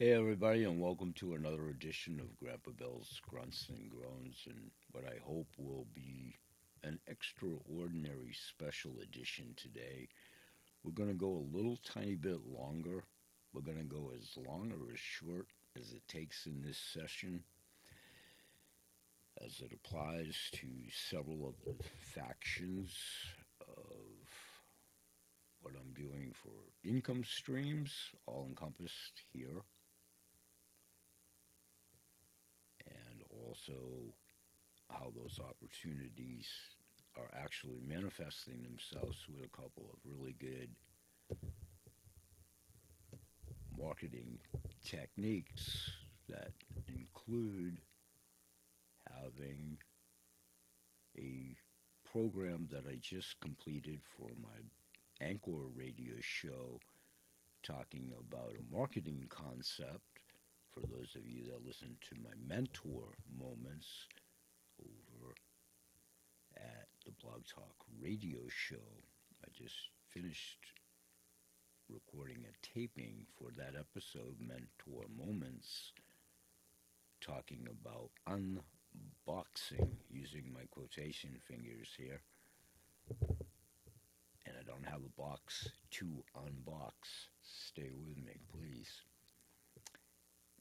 Hey, everybody, and welcome to another edition of Grandpa Bill's Grunts and Groans, and what I hope will be an extraordinary special edition today. We're going to go a little tiny bit longer. We're going to go as long or as short as it takes in this session, as it applies to several of the factions of what I'm doing for income streams, all encompassed here. Also how those opportunities are actually manifesting themselves with a couple of really good marketing techniques that include having a program that I just completed for my Anchor radio show talking about a marketing concept for those of you that listen to my mentor moments over at the Blog Talk radio show. I just finished recording a taping for that episode, Mentor Moments, talking about unboxing using my quotation fingers here. And I don't have a box to unbox. Stay with me, please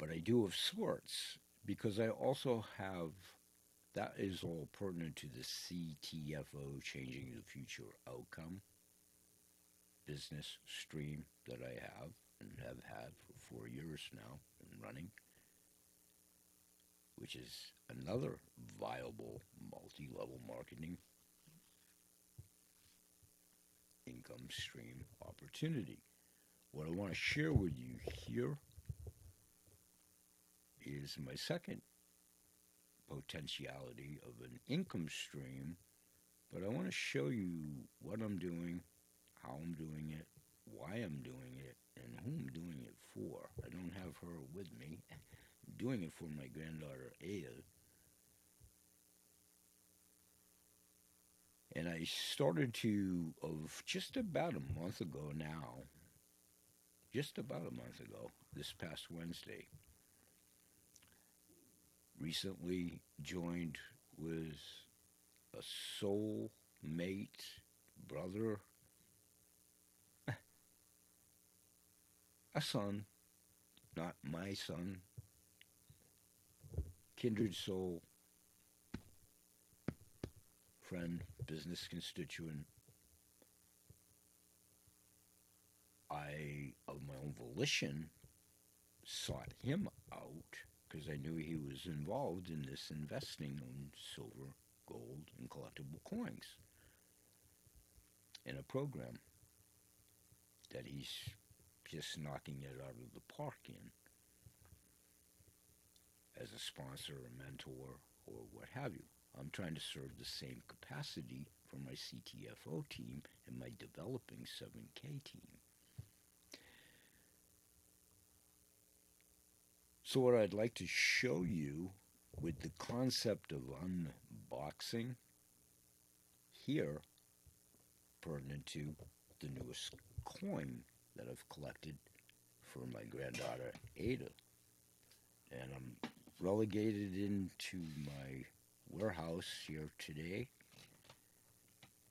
but I do of sorts because I also have that is all pertinent to the CTFO changing the future outcome business stream that I have and have had for four years now and running, which is another viable multi level marketing income stream opportunity. What I want to share with you here is my second potentiality of an income stream, but I want to show you what I'm doing, how I'm doing it, why I'm doing it, and who I'm doing it for. I don't have her with me. I'm doing it for my granddaughter Ada. And I started to, of just about a month ago now, just about a month ago, this past Wednesday, recently joined with a soul mate brother, a son, not my son, kindred soul, friend, business constituent. I, of my own volition, sought him out because I knew he was involved in this investing in silver, gold, and collectible coins in a program that he's just knocking it out of the park in as a sponsor, a mentor, or what have you. I'm trying to serve the same capacity for my CTFO team and my developing 7K team. So, what I'd like to show you with the concept of unboxing here, pertinent to the newest coin that I've collected for my granddaughter Ada. And I'm relegated into my warehouse here today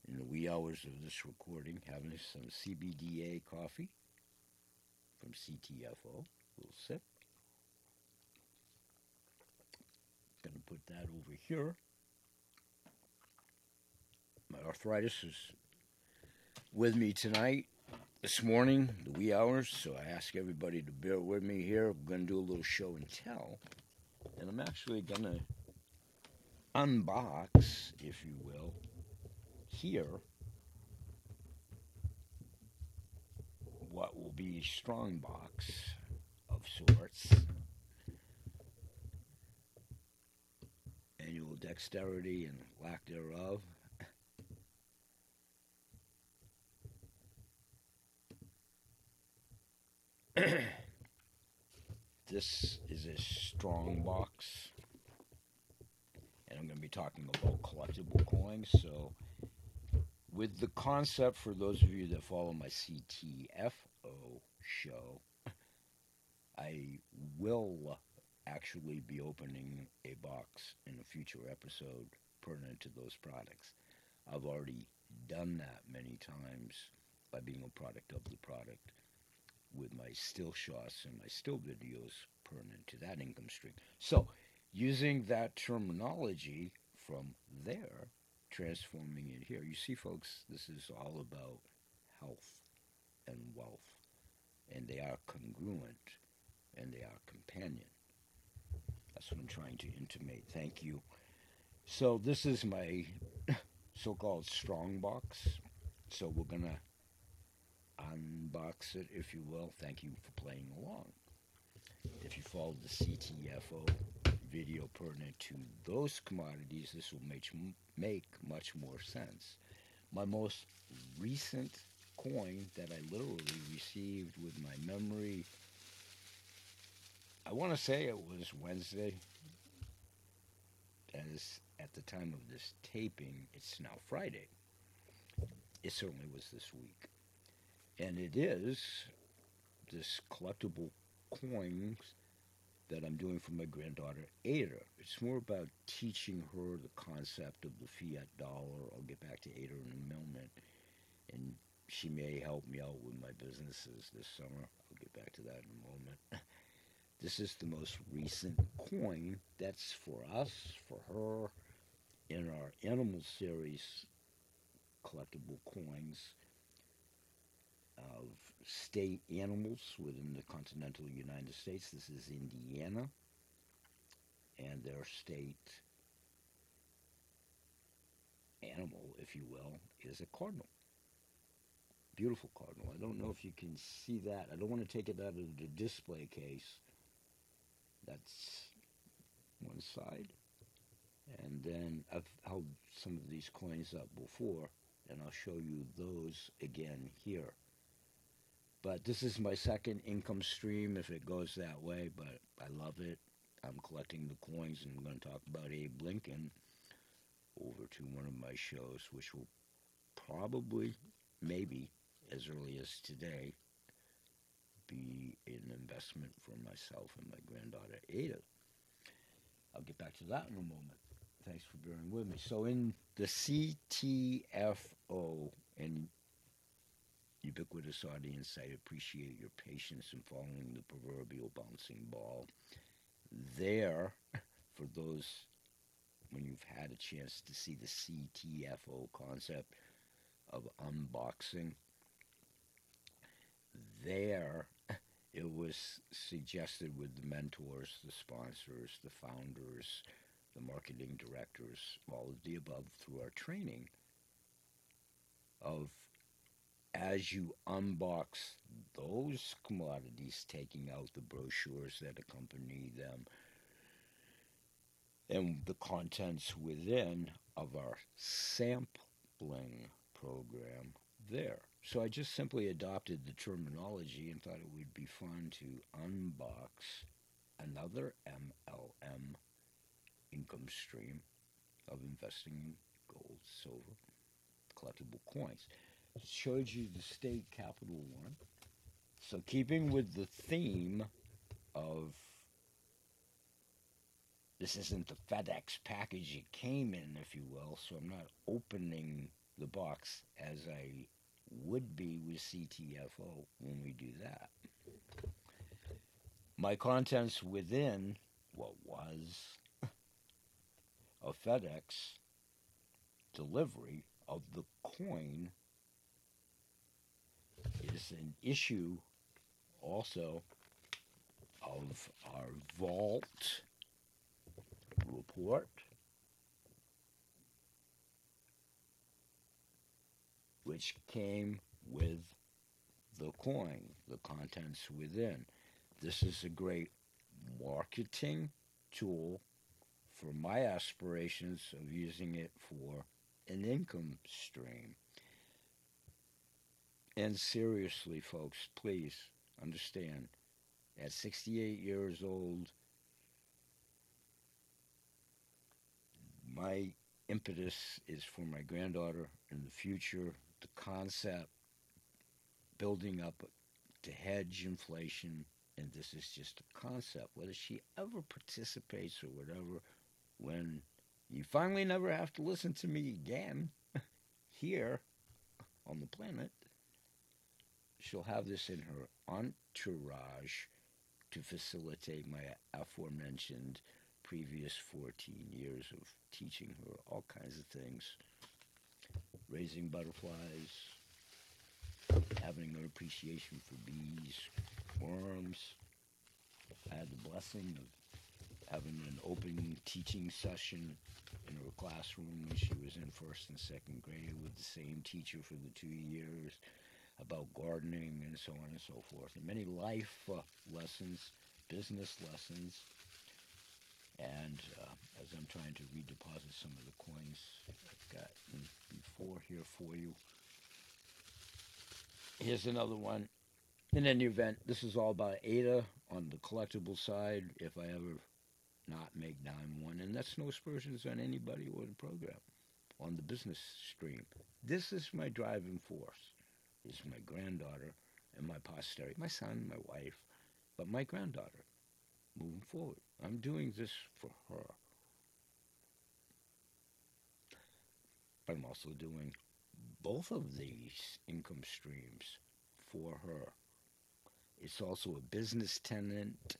in the wee hours of this recording, having some CBDA coffee from CTFO. A little sip. Going to put that over here. My arthritis is with me tonight, this morning, the wee hours, so I ask everybody to bear with me here. I'm going to do a little show and tell. And I'm actually going to unbox, if you will, here what will be a strong box of sorts. Dexterity and lack thereof. this is a strong box, and I'm going to be talking about collectible coins. So, with the concept for those of you that follow my CTFO show, I will actually be opening a box in a future episode pertinent to those products. I've already done that many times by being a product of the product with my still shots and my still videos pertinent to that income stream. So, using that terminology from there, transforming it here, you see, folks, this is all about health and wealth, and they are congruent and they are companion. That's what I'm trying to intimate. Thank you. So, this is my so called strong box. So, we're to unbox it, if you will. Thank you for playing along. If you follow the CTFO video pertinent to those commodities, this will make, make much more sense. My most recent coin that I literally received with my memory, I want to say it was Wednesday, as at the time of this taping, it's now Friday. It certainly was this week. And it is this collectible coins that I'm doing for my granddaughter Ada. It's more about teaching her the concept of the fiat dollar. I'll get back to Ada in a moment. And she may help me out with my businesses this summer. I'll get back to that in a moment. This is the most recent coin that's for us, for her, in our animal series collectible coins of state animals within the continental United States. This is Indiana, and their state animal, if you will, is a cardinal. Beautiful cardinal. I don't know if you can see that. I don't want to take it out of the display case. That's one side. And then I've held some of these coins up before, and I'll show you those again here. But this is my second income stream if it goes that way, but I love it. I'm collecting the coins and I'm going to talk about Abe Lincoln over to one of my shows, which will probably, maybe, as early as today, be an investment for myself and my granddaughter Ada. I'll get back to that in a moment. Thanks for bearing with me. So, in the CTFO, and ubiquitous audience, I appreciate your patience in following the proverbial bouncing ball. There, for those when you've had a chance to see the CTFO concept of unboxing, there it was suggested with the mentors, the sponsors, the founders, the marketing directors, all of the above through our training of as you unbox those commodities, taking out the brochures that accompany them, and the contents within of our sampling program there. So I just simply adopted the terminology and thought it would be fun to unbox another MLM income stream of investing in gold, silver, collectible coins showed you the state capital one. So, keeping with the theme of this isn't the FedEx package it came in, if you will, so I'm not opening the box as I would be with CTFO when we do that. My contents within what was a FedEx delivery of the coin is an issue also of our vault report. Which came with the coin, the contents within. This is a great marketing tool for my aspirations of using it for an income stream. And seriously, folks, please understand at 68 years old, my impetus is for my granddaughter in the future. The concept building up to hedge inflation and this is just a concept. Whether she ever participates or whatever, when you finally never have to listen to me again here on the planet, she'll have this in her entourage to facilitate my aforementioned previous 14 years of teaching her all kinds of things raising butterflies, having an appreciation for bees, worms. I had the blessing of having an open teaching session in her classroom when she was in first and second grade with the same teacher for the two years about gardening and so on and so forth, and many life uh, lessons, business lessons. And uh, as I'm trying to redeposit some of the coins I've got before here for you, here's another one. In any event, this is all about Ada on the collectible side. If I ever not make dime one, and that's no aspersions on anybody or the program on the business stream. This is my driving force. Is my granddaughter and my posterity, my son, my wife, but my granddaughter moving forward. I'm doing this for her. But I'm also doing both of these income streams for her. It's also a business tenant,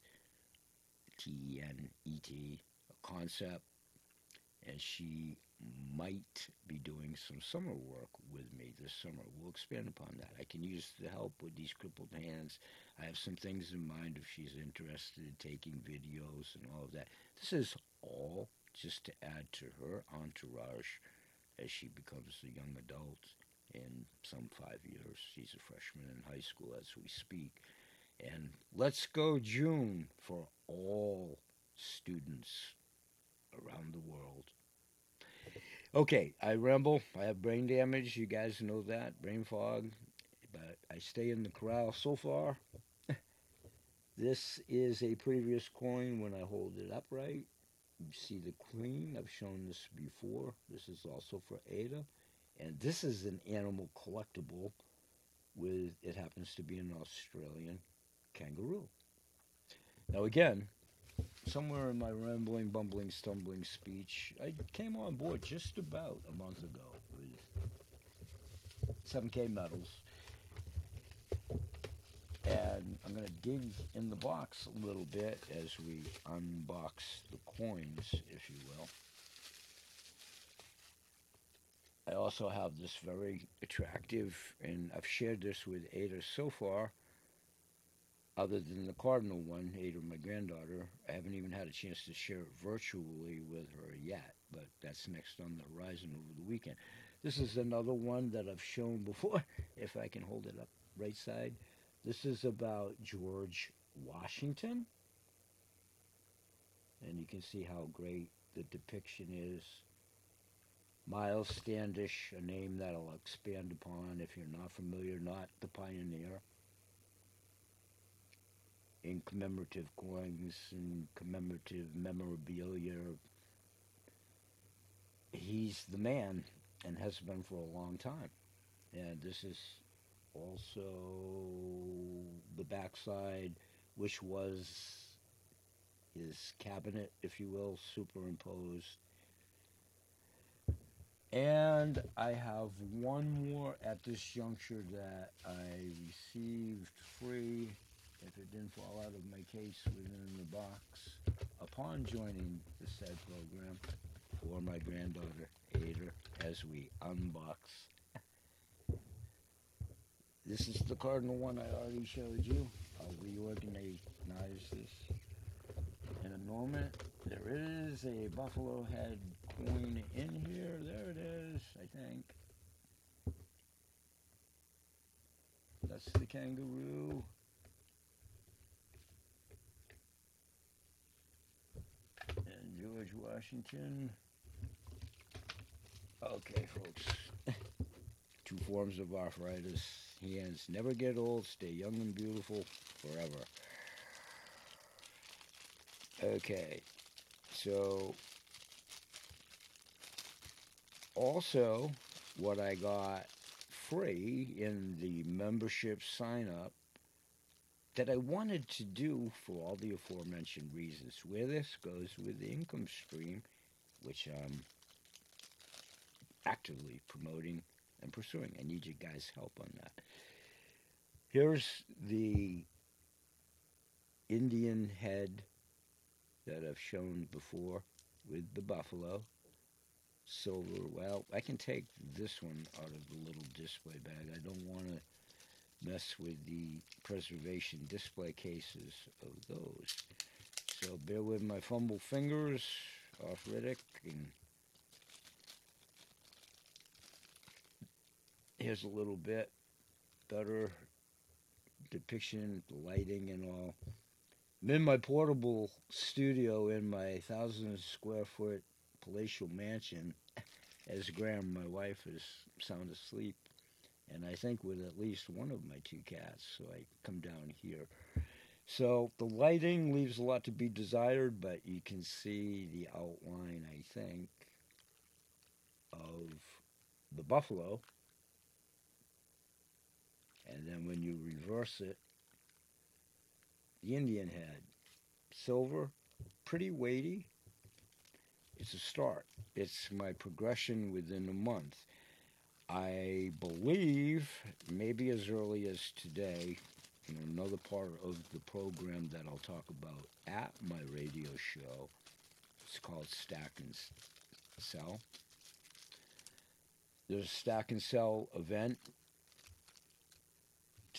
T E N E T, a concept, and she might be doing some summer work with me this summer. We'll expand upon that. I can use the help with these crippled hands. I have some things in mind if she's interested in taking videos and all of that. This is all just to add to her entourage as she becomes a young adult in some five years. She's a freshman in high school as we speak. And let's go June for all students around the world. Okay, I ramble. I have brain damage. You guys know that. Brain fog. But I stay in the corral so far. this is a previous coin when I hold it upright. You see the queen. I've shown this before. This is also for Ada. And this is an animal collectible with, it happens to be an Australian kangaroo. Now again, somewhere in my rambling, bumbling, stumbling speech, I came on board just about a month ago with 7K Metals. And I'm going to dig in the box a little bit as we unbox the coins, if you will. I also have this very attractive, and I've shared this with Ada so far, other than the Cardinal one, Ada, my granddaughter. I haven't even had a chance to share it virtually with her yet, but that's next on the horizon over the weekend. This is another one that I've shown before, if I can hold it up right side. This is about George Washington. And you can see how great the depiction is. Miles Standish, a name that I'll expand upon if you're not familiar, not the pioneer. In commemorative coins and commemorative memorabilia. He's the man and has been for a long time. And this is also the backside, which was his cabinet, if you will, superimposed. And I have one more at this juncture that I received free, if it didn't fall out of my case within the box, upon joining the said program for my granddaughter, Ada, as we unbox this is the cardinal one I already showed you. I'll reorganize this in a moment. There is a buffalo head coin in here. There it is, I think. That's the kangaroo. And George Washington. Okay, folks. Two forms of arthritis hands never get old, stay young and beautiful forever. Okay, so also what I got free in the membership sign up that I wanted to do for all the aforementioned reasons. Where this goes with the income stream, which I'm actively promoting and pursuing. I need you guys' help on that. Here's the Indian head that I've shown before with the buffalo. Silver, well, I can take this one out of the little display bag. I don't want to mess with the preservation display cases of those. So bear with my fumble fingers, arthritic, and here's a little bit better depiction, lighting and all. I'm in my portable studio in my thousand square foot palatial mansion as Graham, my wife, is sound asleep. And I think with at least one of my two cats, so I come down here. So the lighting leaves a lot to be desired, but you can see the outline, I think, of the buffalo. And then when you reverse it, the Indian head. Silver, pretty weighty. It's a start. It's my progression within a month. I believe maybe as early as today, in another part of the program that I'll talk about at my radio show. It's called Stack and Sell. There's a Stack and Sell event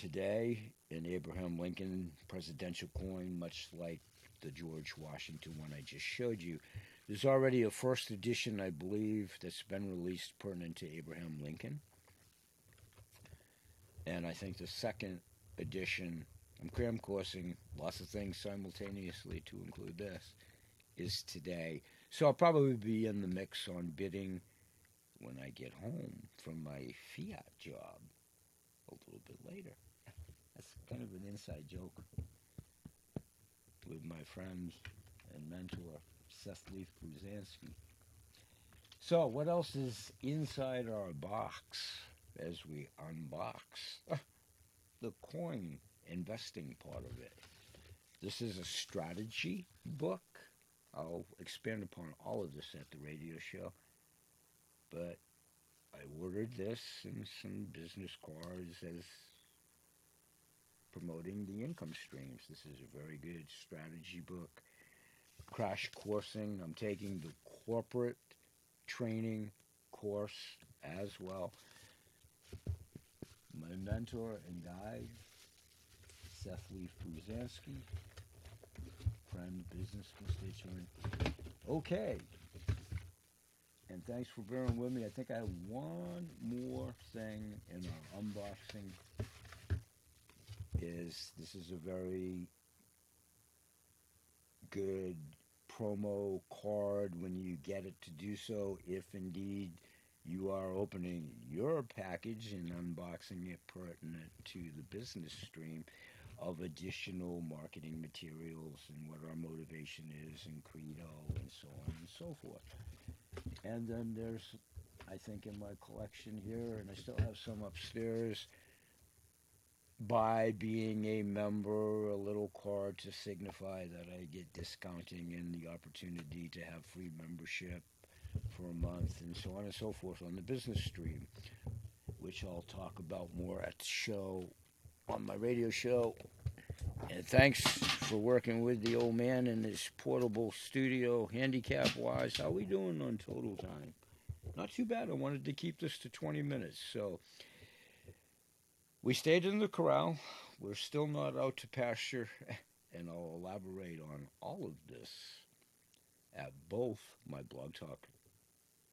today an Abraham Lincoln presidential coin, much like the George Washington one I just showed you. There's already a first edition, I believe, that's been released pertinent to Abraham Lincoln. And I think the second edition, I'm cram coursing lots of things simultaneously to include this, is today. So I'll probably be in the mix on bidding when I get home from my fiat job a little bit later. Kind of an inside joke with my friend and mentor, Seth Leaf Bruzanski. So, what else is inside our box as we unbox? Ah, the coin investing part of it. This is a strategy book. I'll expand upon all of this at the radio show. But I ordered this and some business cards as promoting the income streams. This is a very good strategy book. Crash coursing. I'm taking the corporate training course as well. My mentor and guide, Seth Leaf Bruzanski, friend, business constituent. Okay. And thanks for bearing with me. I think I have one more thing in our unboxing is this is a very good promo card when you get it to do so if indeed you are opening your package and unboxing it pertinent to the business stream of additional marketing materials and what our motivation is and credo and so on and so forth. And then there's I think in my collection here and I still have some upstairs by being a member, a little card to signify that I get discounting and the opportunity to have free membership for a month and so on and so forth on the business stream, which I'll talk about more at the show on my radio show. And thanks for working with the old man in his portable studio, handicap wise. How we doing on total time? Not too bad. I wanted to keep this to 20 minutes, so we stayed in the corral. We're still not out to pasture, and I'll elaborate on all of this at both my blog talk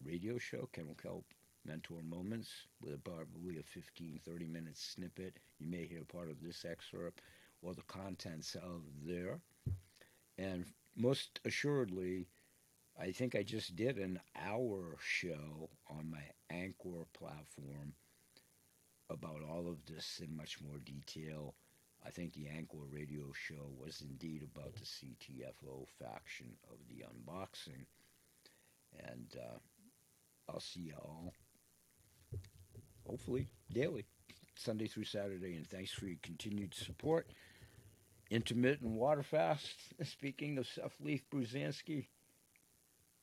radio show, Kennel Kelp Mentor Moments, with probably a 15, 30 minute snippet. You may hear part of this excerpt or the contents of there. And most assuredly, I think I just did an hour show on my Anchor platform about all of this in much more detail. I think the Anchor radio show was indeed about the CTFO faction of the unboxing. And uh, I'll see you all, hopefully, daily, Sunday through Saturday. And thanks for your continued support. intermittent water fast. Speaking of Seth Leaf Bruzanski,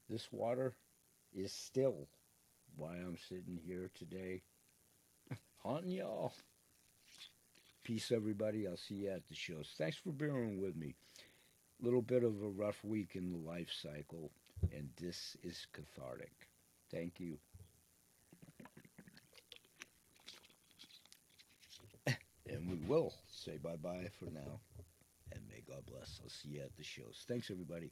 this water is still why I'm sitting here today haunting y'all. Peace, everybody. I'll see you at the shows. Thanks for bearing with me. A little bit of a rough week in the life cycle, and this is cathartic. Thank you. And we will say bye bye for now. And may God bless. I'll see you at the shows. Thanks, everybody.